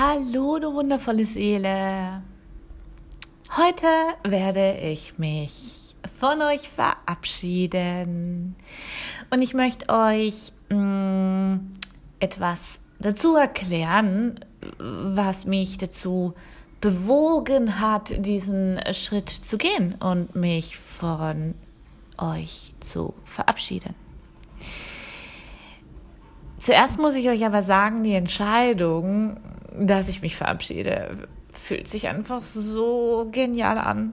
Hallo, du wundervolle Seele. Heute werde ich mich von euch verabschieden und ich möchte euch mh, mm, etwas dazu erklären, was mich dazu bewogen hat, diesen Schritt zu gehen und mich von euch zu verabschieden. Zuerst muss ich euch aber sagen, die Entscheidung, dass ich mich verabschiede, fühlt sich einfach so genial an.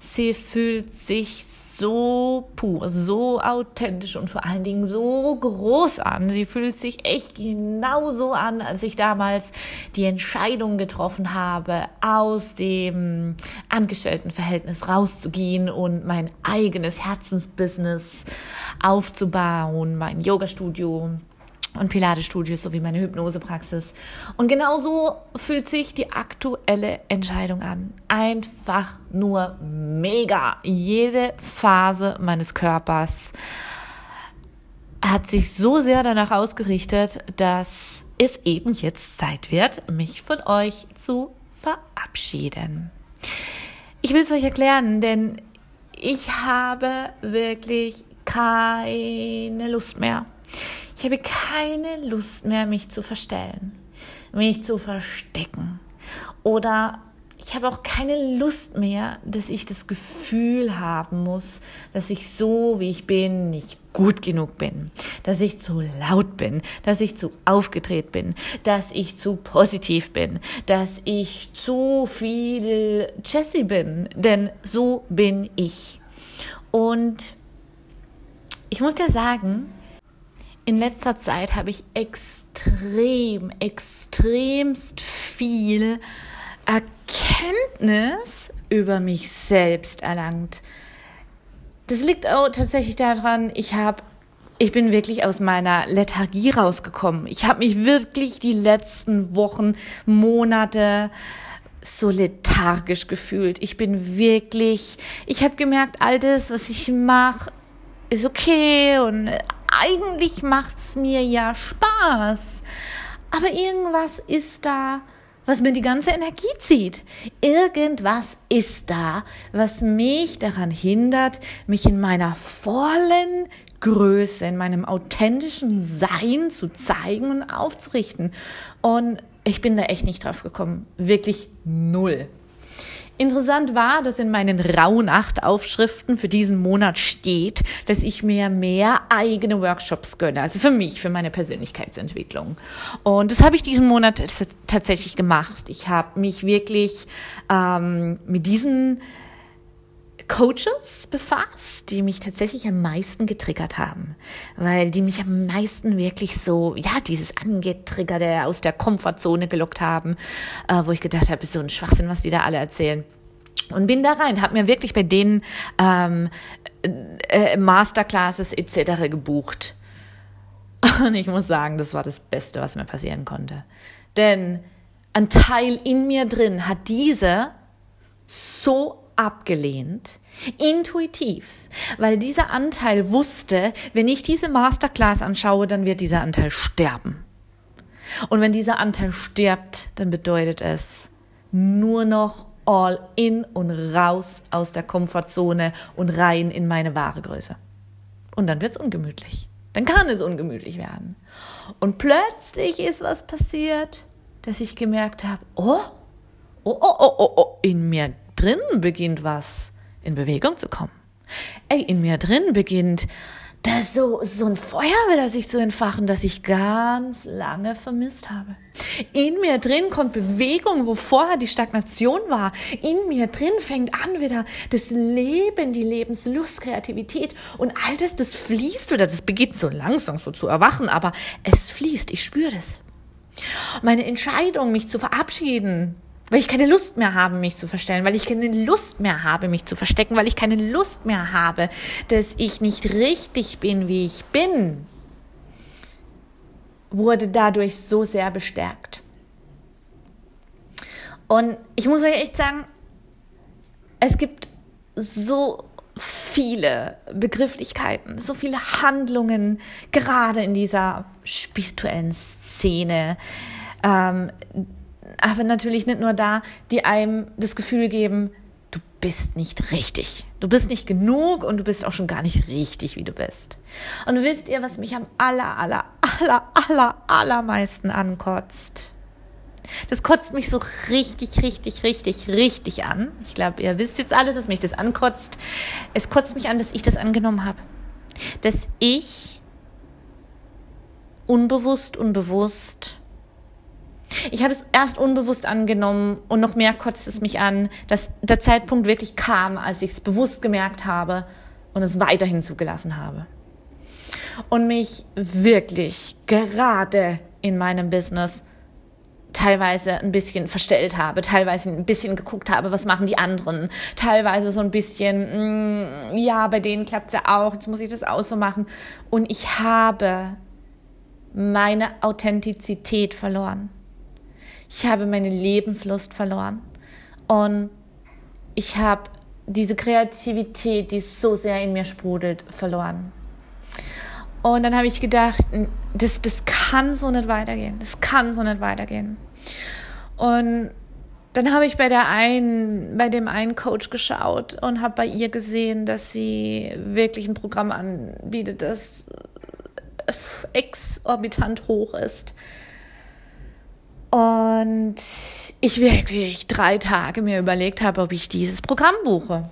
Sie fühlt sich so pur, so authentisch und vor allen Dingen so groß an. Sie fühlt sich echt genauso an, als ich damals die Entscheidung getroffen habe, aus dem Angestelltenverhältnis rauszugehen und mein eigenes Herzensbusiness aufzubauen, mein Yoga-Studio und Pilates-Studios sowie meine Hypnosepraxis. Und genau so fühlt sich die aktuelle Entscheidung an. Einfach nur mega. Jede Phase meines Körpers hat sich so sehr danach ausgerichtet, dass es eben jetzt Zeit wird, mich von euch zu verabschieden. Ich will es euch erklären, denn ich habe wirklich keine Lust mehr ich habe keine Lust mehr, mich zu verstellen, mich zu verstecken. Oder ich habe auch keine Lust mehr, dass ich das Gefühl haben muss, dass ich so, wie ich bin, nicht gut genug bin, dass ich zu laut bin, dass ich zu aufgedreht bin, dass ich zu positiv bin, dass ich zu viel Jessie bin, denn so bin ich. Und ich muss dir sagen, in letzter Zeit habe ich extrem, extremst viel Erkenntnis über mich selbst erlangt. Das liegt auch tatsächlich daran, ich habe ich bin wirklich aus meiner Lethargie rausgekommen. Ich habe mich wirklich die letzten Wochen, Monate so lethargisch gefühlt. Ich bin wirklich, ich habe gemerkt, all das, was ich mache, ist okay und eigentlich macht's mir ja Spaß. Aber irgendwas ist da, was mir die ganze Energie zieht. Irgendwas ist da, was mich daran hindert, mich in meiner vollen Größe, in meinem authentischen Sein zu zeigen und aufzurichten. Und ich bin da echt nicht drauf gekommen. Wirklich null. Interessant war, dass in meinen Rauhnacht-Aufschriften für diesen Monat steht, dass ich mir mehr eigene Workshops gönne, also für mich, für meine Persönlichkeitsentwicklung. Und das habe ich diesen Monat tatsächlich gemacht. Ich habe mich wirklich ähm, mit diesen Coaches befasst, die mich tatsächlich am meisten getriggert haben, weil die mich am meisten wirklich so, ja, dieses Angetriggerte aus der Komfortzone gelockt haben, äh, wo ich gedacht habe, ist so ein Schwachsinn, was die da alle erzählen. Und bin da rein, habe mir wirklich bei denen ähm, äh, Masterclasses etc. gebucht. Und ich muss sagen, das war das Beste, was mir passieren konnte. Denn ein Teil in mir drin hat diese so abgelehnt, intuitiv, weil dieser Anteil wusste, wenn ich diese Masterclass anschaue, dann wird dieser Anteil sterben. Und wenn dieser Anteil stirbt, dann bedeutet es nur noch all in und raus aus der Komfortzone und rein in meine wahre Größe. Und dann wird es ungemütlich. Dann kann es ungemütlich werden. Und plötzlich ist was passiert, dass ich gemerkt habe, oh, oh, oh, oh, oh, oh, in mir drin beginnt was in Bewegung zu kommen. Ey, in mir drin beginnt das so, so ein Feuer wieder sich zu entfachen, das ich ganz lange vermisst habe. In mir drin kommt Bewegung, wo vorher die Stagnation war. In mir drin fängt an wieder das Leben, die Lebenslust, Kreativität und all das, das fließt wieder. Das beginnt so langsam so zu erwachen, aber es fließt. Ich spüre das. Meine Entscheidung, mich zu verabschieden, weil ich keine Lust mehr habe, mich zu verstellen, weil ich keine Lust mehr habe, mich zu verstecken, weil ich keine Lust mehr habe, dass ich nicht richtig bin, wie ich bin, wurde dadurch so sehr bestärkt. Und ich muss euch echt sagen, es gibt so viele Begrifflichkeiten, so viele Handlungen, gerade in dieser spirituellen Szene, ähm, aber natürlich nicht nur da, die einem das Gefühl geben, du bist nicht richtig. Du bist nicht genug und du bist auch schon gar nicht richtig, wie du bist. Und wisst ihr, was mich am aller, aller, aller, aller, allermeisten ankotzt? Das kotzt mich so richtig, richtig, richtig, richtig an. Ich glaube, ihr wisst jetzt alle, dass mich das ankotzt. Es kotzt mich an, dass ich das angenommen habe. Dass ich unbewusst, unbewusst ich habe es erst unbewusst angenommen und noch mehr kotzt es mich an, dass der Zeitpunkt wirklich kam, als ich es bewusst gemerkt habe und es weiterhin zugelassen habe. Und mich wirklich gerade in meinem Business teilweise ein bisschen verstellt habe, teilweise ein bisschen geguckt habe, was machen die anderen, teilweise so ein bisschen, mh, mm, ja, bei denen klappt es ja auch, jetzt muss ich das auch so machen. Und ich habe meine Authentizität verloren. Ich habe meine Lebenslust verloren. Und ich habe diese Kreativität, die so sehr in mir sprudelt, verloren. Und dann habe ich gedacht, das, das kann so nicht weitergehen. Das kann so nicht weitergehen. Und dann habe ich bei der einen, bei dem einen Coach geschaut und habe bei ihr gesehen, dass sie wirklich ein Programm anbietet, das exorbitant hoch ist. Und ich wirklich drei Tage mir überlegt habe, ob ich dieses Programm buche.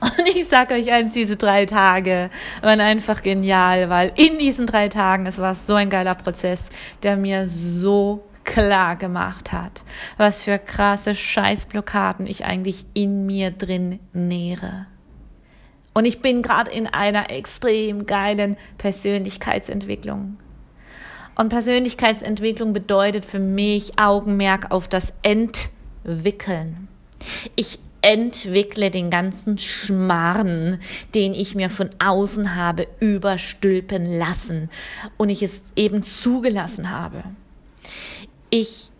Und ich sage euch eins, diese drei Tage waren einfach genial, weil in diesen drei Tagen, es war so ein geiler Prozess, der mir so klar gemacht hat, was für krasse Scheißblockaden ich eigentlich in mir drin nähere. Und ich bin gerade in einer extrem geilen Persönlichkeitsentwicklung. Und Persönlichkeitsentwicklung bedeutet für mich Augenmerk auf das Entwickeln. Ich entwickle den ganzen Schmarrn, den ich mir von außen habe überstülpen lassen und ich es eben zugelassen habe. Ich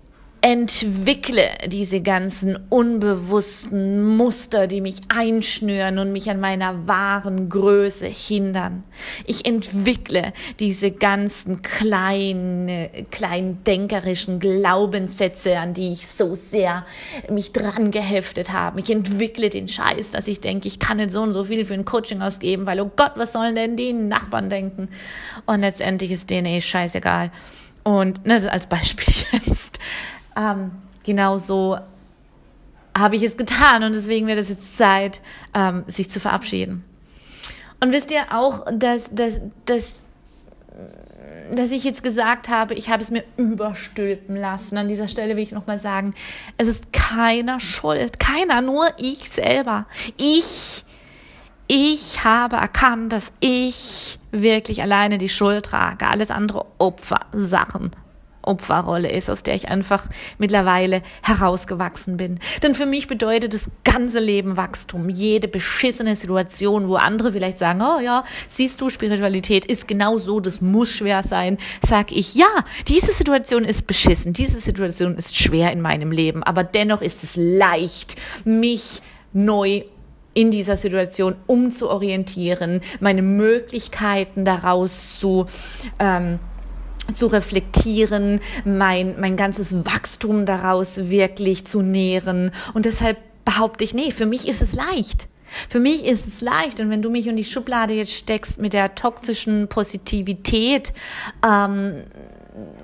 entwickle diese ganzen unbewussten Muster, die mich einschnüren und mich an meiner wahren Größe hindern. Ich entwickle diese ganzen kleinen, kleinen denkerischen Glaubenssätze, an die ich so sehr mich dran geheftet habe. Ich entwickle den Scheiß, dass ich denke, ich kann nicht so und so viel für ein Coaching ausgeben, weil, oh Gott, was sollen denn die Nachbarn denken? Und letztendlich ist denen eh scheißegal. Und ne, als Beispiel jetzt. Ähm, genau so habe ich es getan und deswegen wird es jetzt Zeit, ähm, sich zu verabschieden. Und wisst ihr auch, dass, dass, dass, dass ich jetzt gesagt habe, ich habe es mir überstülpen lassen. An dieser Stelle will ich nochmal sagen, es ist keiner schuld, keiner, nur ich selber. Ich, ich habe erkannt, dass ich wirklich alleine die Schuld trage. Alles andere Opfersachen. Opferrolle ist, aus der ich einfach mittlerweile herausgewachsen bin. Denn für mich bedeutet das ganze Leben Wachstum. Jede beschissene Situation, wo andere vielleicht sagen, oh ja, siehst du, Spiritualität ist genau so, das muss schwer sein, sag ich, ja, diese Situation ist beschissen, diese Situation ist schwer in meinem Leben, aber dennoch ist es leicht, mich neu in dieser Situation umzuorientieren, meine Möglichkeiten daraus zu ähm, zu reflektieren, mein, mein ganzes Wachstum daraus wirklich zu nähren. Und deshalb behaupte ich, nee, für mich ist es leicht. Für mich ist es leicht und wenn du mich in die Schublade jetzt steckst mit der toxischen Positivität, ähm,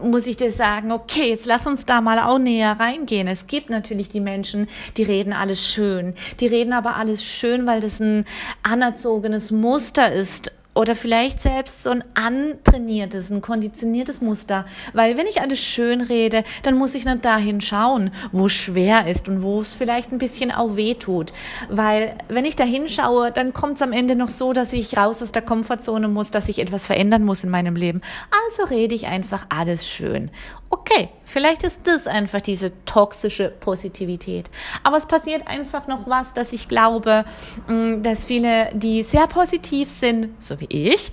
muss ich dir sagen, okay, jetzt lass uns da mal auch näher reingehen. Es gibt natürlich die Menschen, die reden alles schön. Die reden aber alles schön, weil das ein anerzogenes Muster ist oder vielleicht selbst so ein antrainiertes, ein konditioniertes Muster. Weil wenn ich alles schön rede, dann muss ich nicht dahin schauen, wo es schwer ist und wo es vielleicht ein bisschen auch weh tut. Weil wenn ich dahin schaue, dann kommt es am Ende noch so, dass ich raus aus der Komfortzone muss, dass ich etwas verändern muss in meinem Leben. Also rede ich einfach alles schön. Okay, vielleicht ist das einfach diese toxische Positivität. Aber es passiert einfach noch was, dass ich glaube, mm, dass viele, die sehr positiv sind, so wie ich,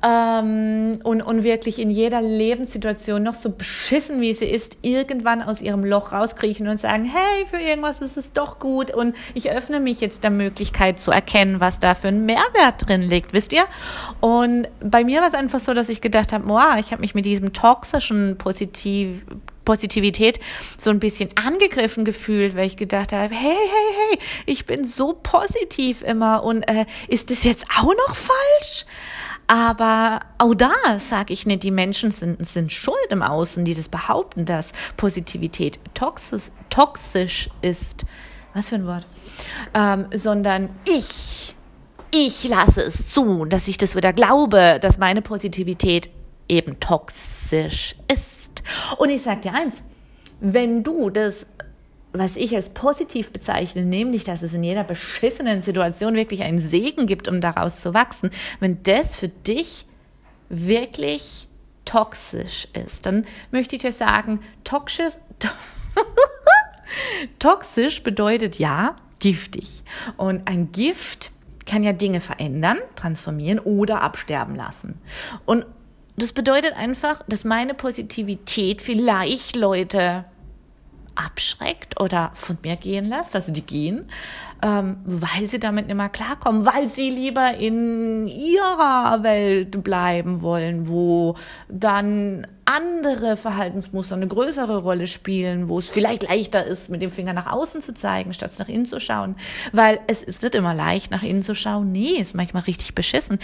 ähm, und, und wirklich in jeder Lebenssituation noch so beschissen, wie sie ist, irgendwann aus ihrem Loch rauskriechen und sagen, hey, für irgendwas ist es doch gut und ich öffne mich jetzt der Möglichkeit zu erkennen, was da für ein Mehrwert drin liegt, wisst ihr? Und bei mir war es einfach so, dass ich gedacht habe, wow, ich habe mich mit diesem toxischen, positiv, Positivität so ein bisschen angegriffen gefühlt, weil ich gedacht habe, hey, hey, hey, ich bin so positiv immer und äh, ist das jetzt auch noch falsch? Aber auch da sage ich nicht, die Menschen sind, sind schuld im Außen, die das behaupten, dass Positivität toxisch, toxisch ist. Was für ein Wort? Ähm, sondern ich, ich lasse es zu, dass ich das wieder glaube, dass meine Positivität eben toxisch ist. Und ich sage dir eins, wenn du das was ich als positiv bezeichne, nämlich, dass es in jeder beschissenen Situation wirklich einen Segen gibt, um daraus zu wachsen, wenn das für dich wirklich toxisch ist, dann möchte ich dir sagen, toxisch, toxisch bedeutet ja giftig. Und ein Gift kann ja Dinge verändern, transformieren oder absterben lassen. Und das bedeutet einfach, dass meine Positivität vielleicht Leute abschreckt oder von mir gehen lässt, also die gehen, ähm, weil sie damit nicht mehr klarkommen, weil sie lieber in ihrer Welt bleiben wollen, wo dann andere Verhaltensmuster eine größere Rolle spielen, wo es vielleicht leichter ist, mit dem Finger nach außen zu zeigen, statt nach innen zu schauen. Weil es ist nicht immer leicht, nach innen zu schauen. Nee, ist manchmal richtig beschissen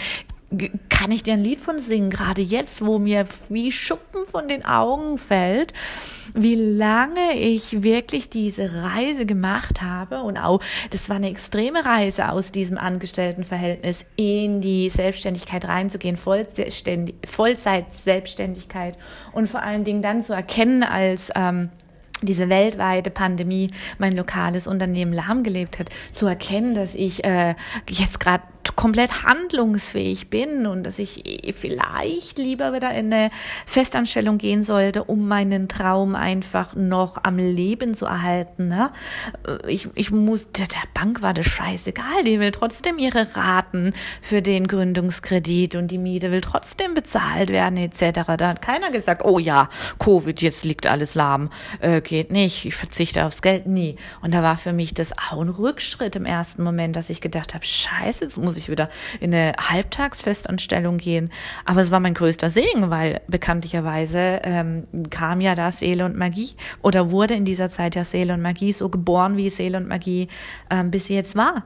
kann ich dir ein Lied von singen, gerade jetzt, wo mir wie Schuppen von den Augen fällt, wie lange ich wirklich diese Reise gemacht habe. Und auch, das war eine extreme Reise aus diesem Angestelltenverhältnis in die Selbstständigkeit reinzugehen, Vollzeit-Selbstständigkeit. Und vor allen Dingen dann zu erkennen als, ähm, diese weltweite Pandemie mein lokales Unternehmen lahmgelebt hat, zu erkennen, dass ich äh, jetzt gerade komplett handlungsfähig bin und dass ich vielleicht lieber wieder in eine Festanstellung gehen sollte, um meinen Traum einfach noch am Leben zu erhalten. Ne? Ich, ich muss, der Bank war das scheißegal, die will trotzdem ihre Raten für den Gründungskredit und die Miete will trotzdem bezahlt werden etc. Da hat keiner gesagt, oh ja, Covid, jetzt liegt alles lahm, äh, geht nicht, ich verzichte aufs Geld. Nie. Und da war für mich das auch ein Rückschritt im ersten Moment, dass ich gedacht habe, scheiße, jetzt muss ich ich wieder in eine Halbtagsfestanstellung gehen. Aber es war mein größter Segen, weil bekanntlicherweise ähm, kam ja da Seele und Magie oder wurde in dieser Zeit ja Seele und Magie so geboren, wie Seele und Magie ähm, bis jetzt war.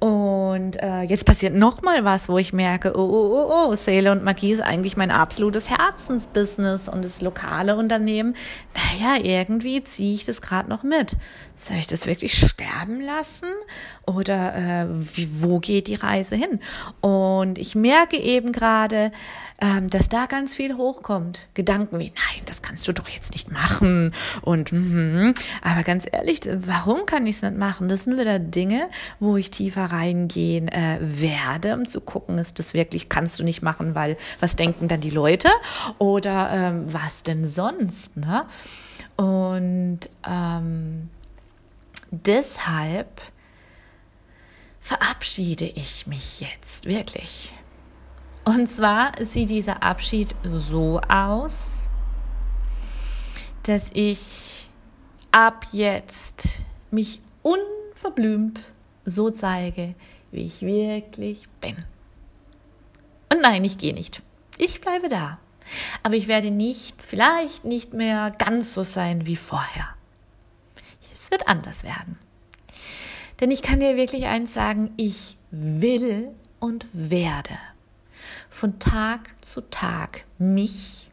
Und äh, jetzt passiert noch mal was, wo ich merke, oh, oh, oh, oh, Seele und Magie ist eigentlich mein absolutes Herzensbusiness und das lokale Unternehmen. Naja, irgendwie ziehe ich das gerade noch mit. Soll ich das wirklich sterben lassen? Oder äh, wie, wo geht die Reise hin? Und ich merke eben gerade, ähm, dass da ganz viel hochkommt. Gedanken wie, nein, das kannst du doch jetzt nicht machen. Und mm, aber ganz ehrlich, warum kann ich es nicht machen? Das sind wieder Dinge, wo ich tiefer reingehen äh, werde, um zu gucken, ist das wirklich, kannst du nicht machen, weil was denken dann die Leute? Oder ähm, was denn sonst? Ne? Und ähm, deshalb verabschiede ich mich jetzt wirklich und zwar sieht dieser Abschied so aus, dass ich ab jetzt mich unverblümt so zeige, wie ich wirklich bin. Und nein, ich gehe nicht. Ich bleibe da. Aber ich werde nicht, vielleicht nicht mehr ganz so sein wie vorher. Es wird anders werden. Denn ich kann dir wirklich eins sagen, ich will und werde von Tag zu Tag mich,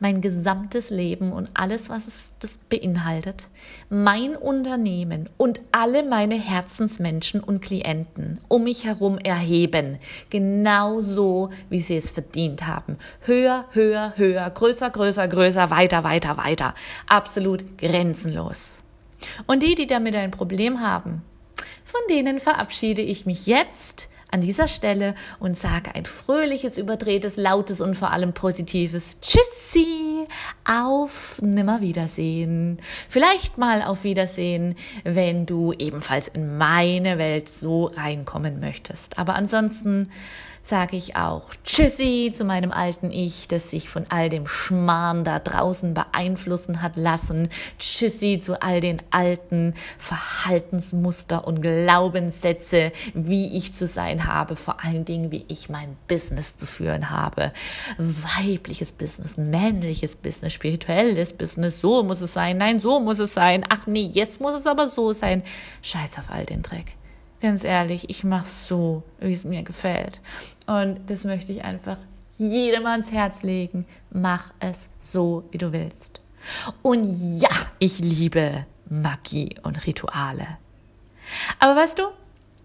mein gesamtes Leben und alles, was es das beinhaltet, mein Unternehmen und alle meine Herzensmenschen und Klienten um mich herum erheben, genauso wie sie es verdient haben. Höher, höher, höher, größer, größer, größer, weiter, weiter, weiter. Absolut grenzenlos. Und die, die damit ein Problem haben, von denen verabschiede ich mich jetzt an dieser Stelle und sage ein fröhliches, überdrehtes, lautes und vor allem positives Tschüssi, auf Nimmerwiedersehen. Vielleicht mal auf Wiedersehen, wenn du ebenfalls in meine Welt so reinkommen möchtest. Aber ansonsten sage ich auch Tschüssi zu meinem alten Ich, das sich von all dem Schmarrn da draußen beeinflussen hat lassen. Tschüssi zu all den alten Verhaltensmuster und Glaubenssätze, wie ich zu sein habe, vor allen Dingen, wie ich mein Business zu führen habe. Weibliches Business, männliches Business, spirituelles Business, so muss es sein, nein, so muss es sein, ach nee, jetzt muss es aber so sein. Scheiß auf all den Dreck. Ganz ehrlich, ich mache so, wie es mir gefällt. Und das möchte ich einfach jedem ans Herz legen. Mach es so, wie du willst. Und ja, ich liebe Magie und Rituale. Aber weißt du,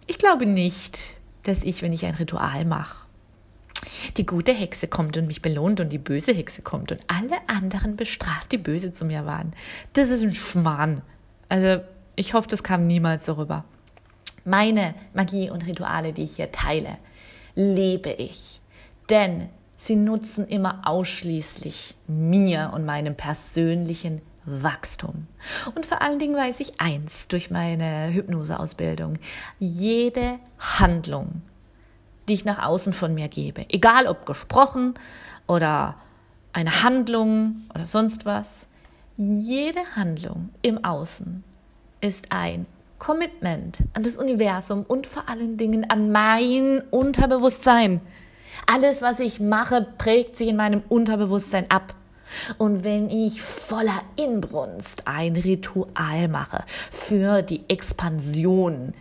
ich glaube nicht, dass ich, wenn ich ein Ritual mache, die gute Hexe kommt und mich belohnt und die böse Hexe kommt und alle anderen bestraft, die böse zu mir waren. Das ist ein Schmarrn. Also ich hoffe, das kam niemals so rüber. Meine Magie und Rituale, die ich hier teile, lebe ich. Denn sie nutzen immer ausschließlich mir und meinem persönlichen Wachstum. Und vor allen Dingen weiß ich eins durch meine Hypnoseausbildung. Jede Handlung, die ich nach außen von mir gebe, egal ob gesprochen oder eine Handlung oder sonst was, jede Handlung im Außen ist ein Commitment an das Universum und vor allen Dingen an mein Unterbewusstsein. Alles, was ich mache, prägt sich in meinem Unterbewusstsein ab. Und wenn ich voller Inbrunst ein Ritual mache für die Expansion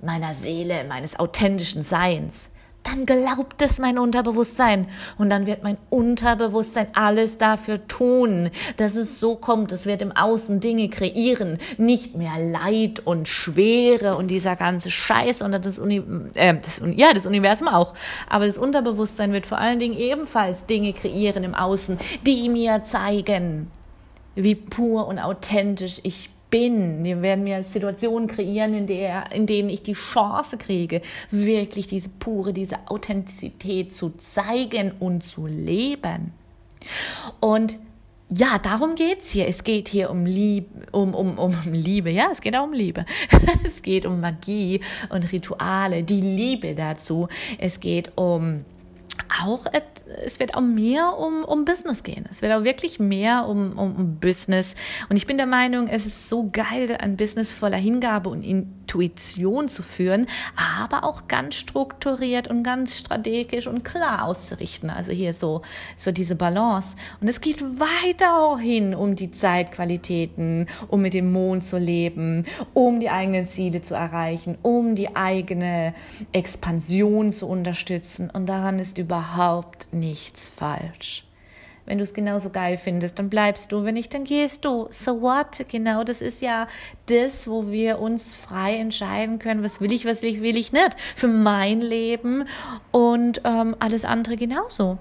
meiner Seele, meines authentischen Seins, dann glaubt es mein Unterbewusstsein. Und dann wird mein Unterbewusstsein alles dafür tun, dass es so kommt. Es wird im Außen Dinge kreieren. Nicht mehr Leid und Schwere und dieser ganze Scheiß und das, Uni äh, das, ja, das Universum auch. Aber das Unterbewusstsein wird vor allen Dingen ebenfalls Dinge kreieren im Außen, die mir zeigen, wie pur und authentisch ich bin bin. Wir werden mir Situationen kreieren, in, der, in denen ich die Chance kriege, wirklich diese pure, diese Authentizität zu zeigen und zu leben. Und ja, darum geht's hier. Es geht hier um Liebe, um, um, um Liebe. Ja, es geht auch um Liebe. es geht um Magie und Rituale, die Liebe dazu. Es geht um auch, es wird auch mehr um, um Business gehen. Es wird auch wirklich mehr um, um, um Business. Und ich bin der Meinung, es ist so geil, ein Business voller Hingabe und Intuition zu führen, aber auch ganz strukturiert und ganz strategisch und klar auszurichten. Also hier so, so diese Balance. Und es geht weiter hin um die Zeitqualitäten, um mit dem Mond zu leben, um die eigenen Ziele zu erreichen, um die eigene Expansion zu unterstützen. Und daran ist überhaupt nichts falsch. Wenn du es genauso geil findest, dann bleibst du. Wenn nicht, dann gehst du. So what? Genau, das ist ja das, wo wir uns frei entscheiden können, was will ich, was will ich, will ich nicht. Für mein Leben und ähm, alles andere genauso.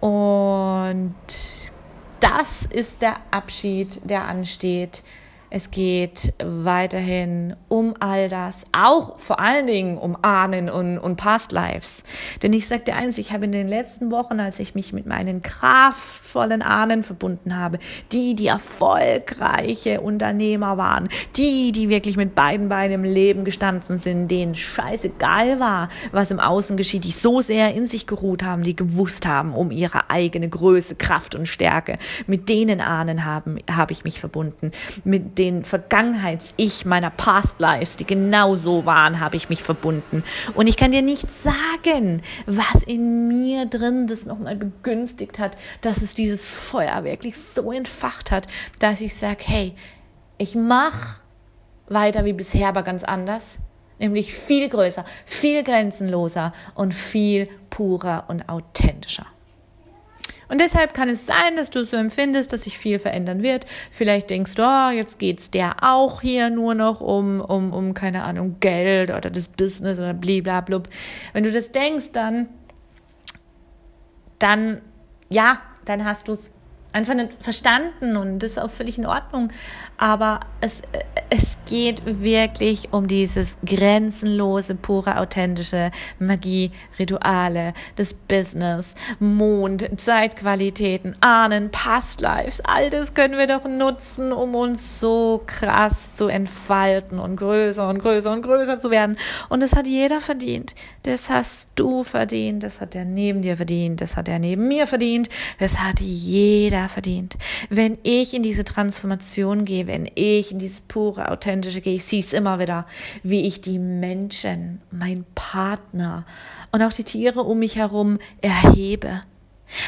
Und das ist der Abschied, der ansteht es geht weiterhin um all das, auch vor allen Dingen um Ahnen und, und Past Lives. Denn ich dir eins, ich habe in den letzten Wochen, als ich mich mit meinen kraftvollen Ahnen verbunden habe, die, die erfolgreiche Unternehmer waren, die, die wirklich mit beiden Beinen im Leben gestanden sind, denen scheißegal war, was im Außen geschieht, die so sehr in sich geruht haben, die gewusst haben um ihre eigene Größe, Kraft und Stärke. Mit denen Ahnen haben, habe ich mich verbunden. Mit den Vergangenheits-Ich meiner Past Lives, die genau so waren, habe ich mich verbunden. Und ich kann dir nicht sagen, was in mir drin das nochmal begünstigt hat, dass es dieses Feuer wirklich so entfacht hat, dass ich sage, hey, ich mache weiter wie bisher, aber ganz anders. Nämlich viel größer, viel grenzenloser und viel purer und authentischer. Und deshalb kann es sein, dass du so empfindest, dass sich viel verändern wird. Vielleicht denkst du, oh, jetzt geht's der auch hier nur noch um, um, um, keine Ahnung, Geld oder das Business oder bliblablub. Wenn du das denkst, dann, dann, ja, dann hast du es einfach nicht verstanden und das ist auch völlig in Ordnung. Aber es, es geht wirklich um dieses grenzenlose, pure, authentische Magie, Rituale, das Business, Mond, Zeitqualitäten, Ahnen, Past Lives. All das können wir doch nutzen, um uns so krass zu entfalten und größer und größer und größer zu werden. Und das hat jeder verdient. Das hast du verdient. Das hat der neben dir verdient. Das hat er neben mir verdient. Das hat jeder verdient. Wenn ich in diese Transformation gehe, wenn ich in dieses pure, authentische gehe, ich sehe es immer wieder, wie ich die Menschen, mein Partner und auch die Tiere um mich herum erhebe,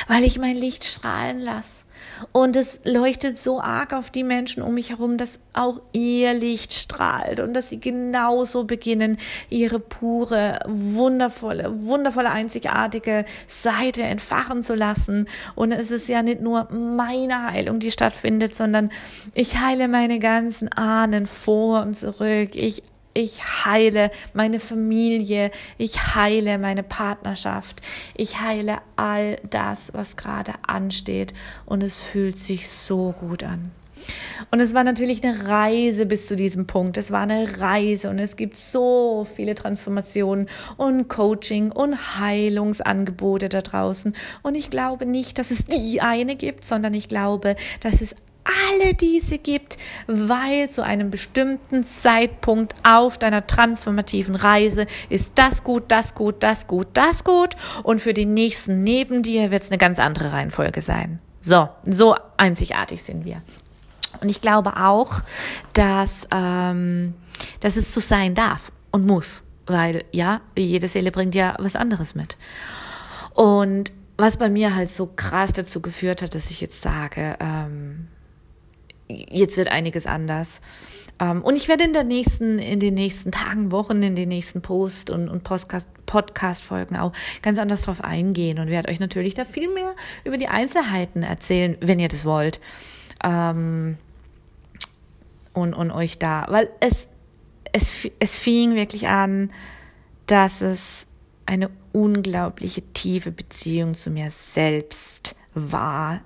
weil ich mein Licht strahlen lasse und es leuchtet so arg auf die Menschen um mich herum, dass auch ihr Licht strahlt und dass sie genauso beginnen, ihre pure, wundervolle, wundervolle, einzigartige Seite entfachen zu lassen. Und es ist ja nicht nur meine Heilung, die stattfindet, sondern ich heile meine ganzen Ahnen vor und zurück. Ich ich heile meine Familie, ich heile meine Partnerschaft, ich heile all das, was gerade ansteht und es fühlt sich so gut an. Und es war natürlich eine Reise bis zu diesem Punkt. Es war eine Reise und es gibt so viele Transformationen und Coaching und Heilungsangebote da draußen. Und ich glaube nicht, dass es die eine gibt, sondern ich glaube, dass es alle diese gibt, weil zu einem bestimmten Zeitpunkt auf deiner transformativen Reise ist das gut, das gut, das gut, das gut und für die nächsten neben dir wird es eine ganz andere Reihenfolge sein. So, so einzigartig sind wir. Und ich glaube auch, dass, ähm, dass es so sein darf und muss, weil ja, jede Seele bringt ja was anderes mit. Und was bei mir halt so krass dazu geführt hat, dass ich jetzt sage, ähm, jetzt wird einiges anders. Ähm, und ich werde in der nächsten, in den nächsten Tagen, Wochen, in den nächsten Post und, und Podcast-Folgen auch ganz anders drauf eingehen und werde euch natürlich da viel mehr über die Einzelheiten erzählen, wenn ihr das wollt. Ähm, und, und euch da, weil es, es, es fing wirklich an, dass es eine unglaubliche tiefe Beziehung zu mir selbst war,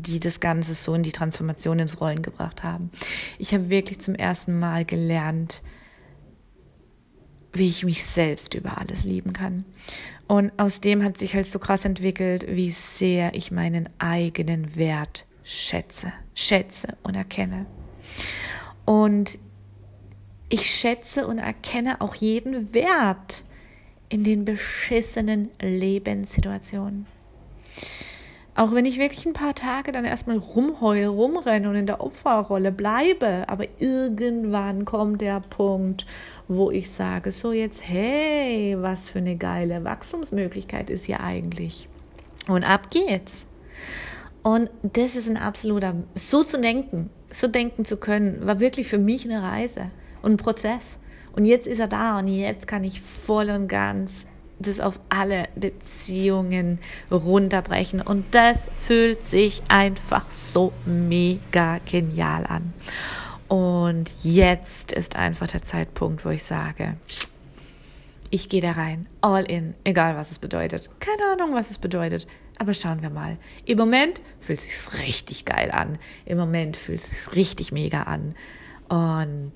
die das Ganze so in die Transformation ins Rollen gebracht haben. Ich habe wirklich zum ersten Mal gelernt, wie ich mich selbst über alles lieben kann. Und aus dem hat sich halt so krass entwickelt, wie sehr ich meinen eigenen Wert schätze, schätze und erkenne. Und ich schätze und erkenne auch jeden Wert in den beschissenen Lebenssituationen. Auch wenn ich wirklich ein paar Tage dann erstmal rumheule, rumrenne und in der Opferrolle bleibe, aber irgendwann kommt der Punkt, wo ich sage, so jetzt, hey, was für eine geile Wachstumsmöglichkeit ist hier eigentlich. Und ab geht's. Und das ist ein absoluter, so zu denken, so denken zu können, war wirklich für mich eine Reise und ein Prozess. Und jetzt ist er da und jetzt kann ich voll und ganz das auf alle Beziehungen runterbrechen. Und das fühlt sich einfach so mega genial an. Und jetzt ist einfach der Zeitpunkt, wo ich sage, ich gehe da rein, all in, egal was es bedeutet. Keine Ahnung, was es bedeutet. Aber schauen wir mal. Im Moment fühlt es sich richtig geil an. Im Moment fühlt es sich richtig mega an. Und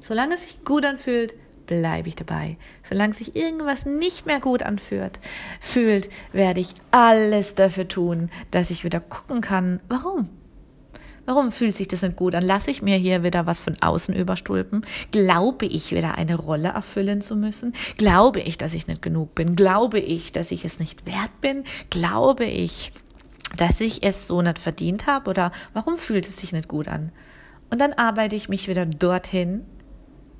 solange es sich gut anfühlt, bleibe ich dabei. Solange sich irgendwas nicht mehr gut anfühlt, fühlt, werde ich alles dafür tun, dass ich wieder gucken kann, warum. Warum fühlt sich das nicht gut an? Lasse ich mir hier wieder was von außen überstülpen? Glaube ich wieder eine Rolle erfüllen zu müssen? Glaube ich, dass ich nicht genug bin? Glaube ich, dass ich es nicht wert bin? Glaube ich, dass ich es so nicht verdient habe? Oder warum fühlt es sich nicht gut an? Und dann arbeite ich mich wieder dorthin,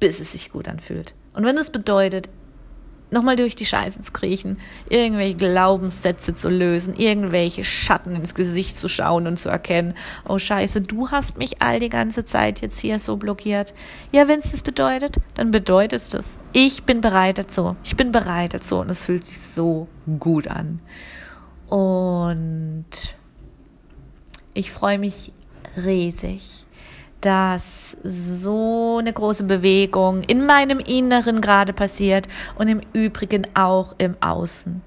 bis es sich gut anfühlt. Und wenn es bedeutet, nochmal durch die Scheiße zu kriechen, irgendwelche Glaubenssätze zu lösen, irgendwelche Schatten ins Gesicht zu schauen und zu erkennen, oh Scheiße, du hast mich all die ganze Zeit jetzt hier so blockiert. Ja, wenn es das bedeutet, dann bedeutet es das. Ich bin bereit dazu. Ich bin bereit dazu und es fühlt sich so gut an. Und ich freue mich riesig dass so eine große Bewegung in meinem Inneren gerade passiert und im Übrigen auch im Außen.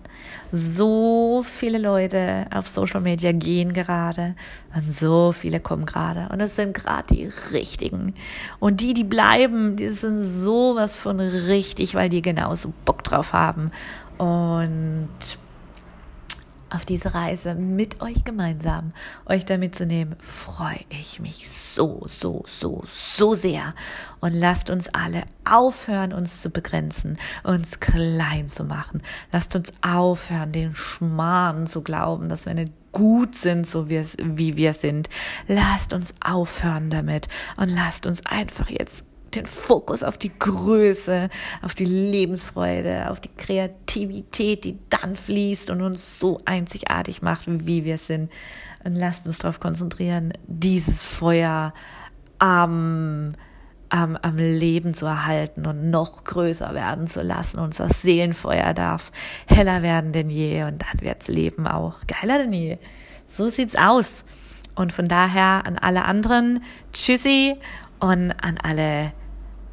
So viele Leute auf Social Media gehen gerade und so viele kommen gerade. Und es sind gerade die richtigen. Und die, die bleiben, die sind sowas von richtig, weil die genauso Bock drauf haben. Und auf diese Reise mit euch gemeinsam, euch damit zu nehmen, freue ich mich so, so, so, so sehr. Und lasst uns alle aufhören, uns zu begrenzen, uns klein zu machen. Lasst uns aufhören, den Schmarrn zu glauben, dass wir nicht gut sind, so wie wir sind. Lasst uns aufhören damit und lasst uns einfach jetzt den Fokus auf die Größe, auf die Lebensfreude, auf die Kreativität, die dann fließt und uns so einzigartig macht, wie wir sind. Und lasst uns darauf konzentrieren, dieses Feuer am, am, am Leben zu erhalten und noch größer werden zu lassen. Unser Seelenfeuer darf heller werden denn je und dann wirds Leben auch geiler denn je. So sieht's aus. Und von daher an alle anderen, tschüssi und an alle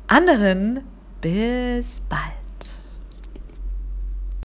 anderen bis bald.